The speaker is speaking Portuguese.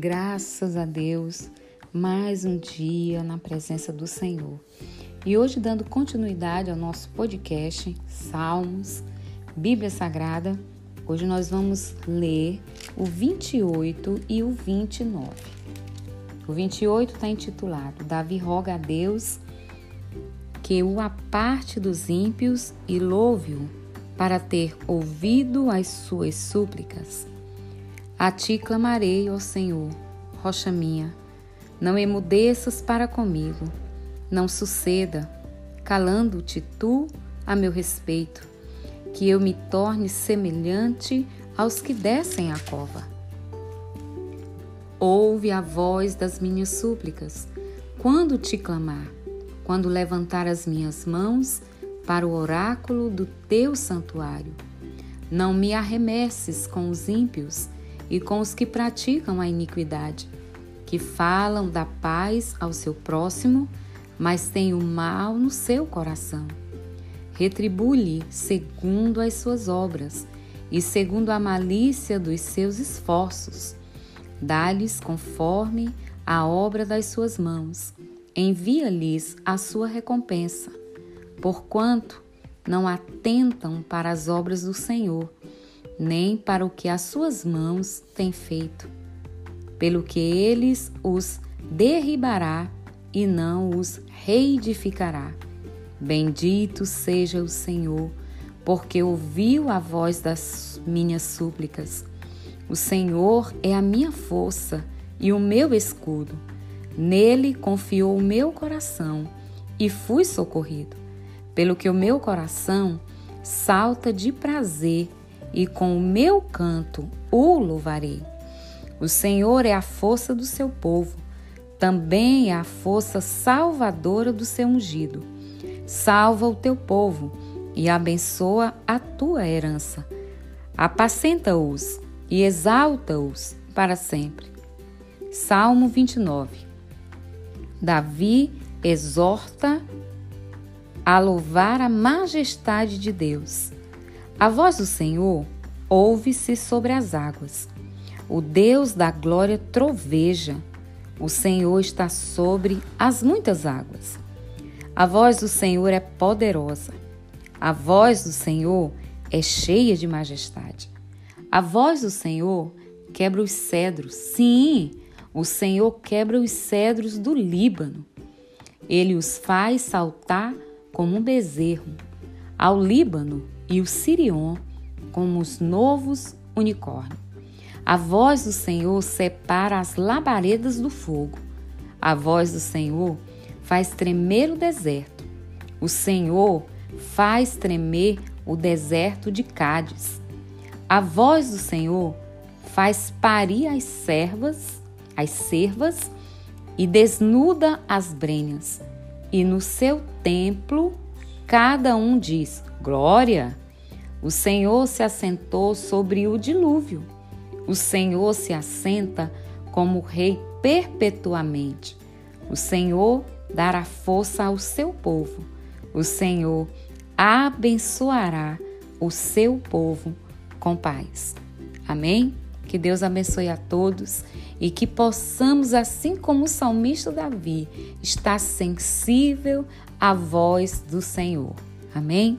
Graças a Deus, mais um dia na presença do Senhor. E hoje, dando continuidade ao nosso podcast Salmos, Bíblia Sagrada, hoje nós vamos ler o 28 e o 29. O 28 está intitulado Davi roga a Deus que o aparte dos ímpios e louve-o para ter ouvido as suas súplicas. A ti clamarei, ó Senhor, rocha minha. Não emudeças para comigo. Não suceda, calando-te tu a meu respeito, que eu me torne semelhante aos que descem a cova. Ouve a voz das minhas súplicas, quando te clamar, quando levantar as minhas mãos para o oráculo do teu santuário. Não me arremesses com os ímpios e com os que praticam a iniquidade, que falam da paz ao seu próximo, mas têm o mal no seu coração. Retribui-lhe segundo as suas obras e segundo a malícia dos seus esforços. Dá-lhes conforme a obra das suas mãos. Envia-lhes a sua recompensa, porquanto não atentam para as obras do Senhor nem para o que as suas mãos têm feito, pelo que eles os derribará e não os reedificará. Bendito seja o Senhor, porque ouviu a voz das minhas súplicas. O Senhor é a minha força e o meu escudo. Nele confiou o meu coração e fui socorrido. Pelo que o meu coração salta de prazer e com o meu canto o louvarei. O Senhor é a força do seu povo, também é a força salvadora do seu ungido. Salva o teu povo e abençoa a tua herança. Apacenta-os e exalta-os para sempre. Salmo 29. Davi exorta a louvar a majestade de Deus. A voz do Senhor ouve-se sobre as águas. O Deus da glória troveja. O Senhor está sobre as muitas águas. A voz do Senhor é poderosa. A voz do Senhor é cheia de majestade. A voz do Senhor quebra os cedros. Sim, o Senhor quebra os cedros do Líbano. Ele os faz saltar como um bezerro. Ao Líbano e o Sirion como os novos unicórnios. A voz do Senhor separa as labaredas do fogo. A voz do Senhor faz tremer o deserto. O Senhor faz tremer o deserto de Cádiz. A voz do Senhor faz parir as servas, as servas e desnuda as brenhas. E no seu templo cada um diz: Glória! O Senhor se assentou sobre o dilúvio. O Senhor se assenta como rei perpetuamente. O Senhor dará força ao seu povo. O Senhor abençoará o seu povo com paz. Amém? Que Deus abençoe a todos e que possamos, assim como o salmista Davi, estar sensível à voz do Senhor. Amém?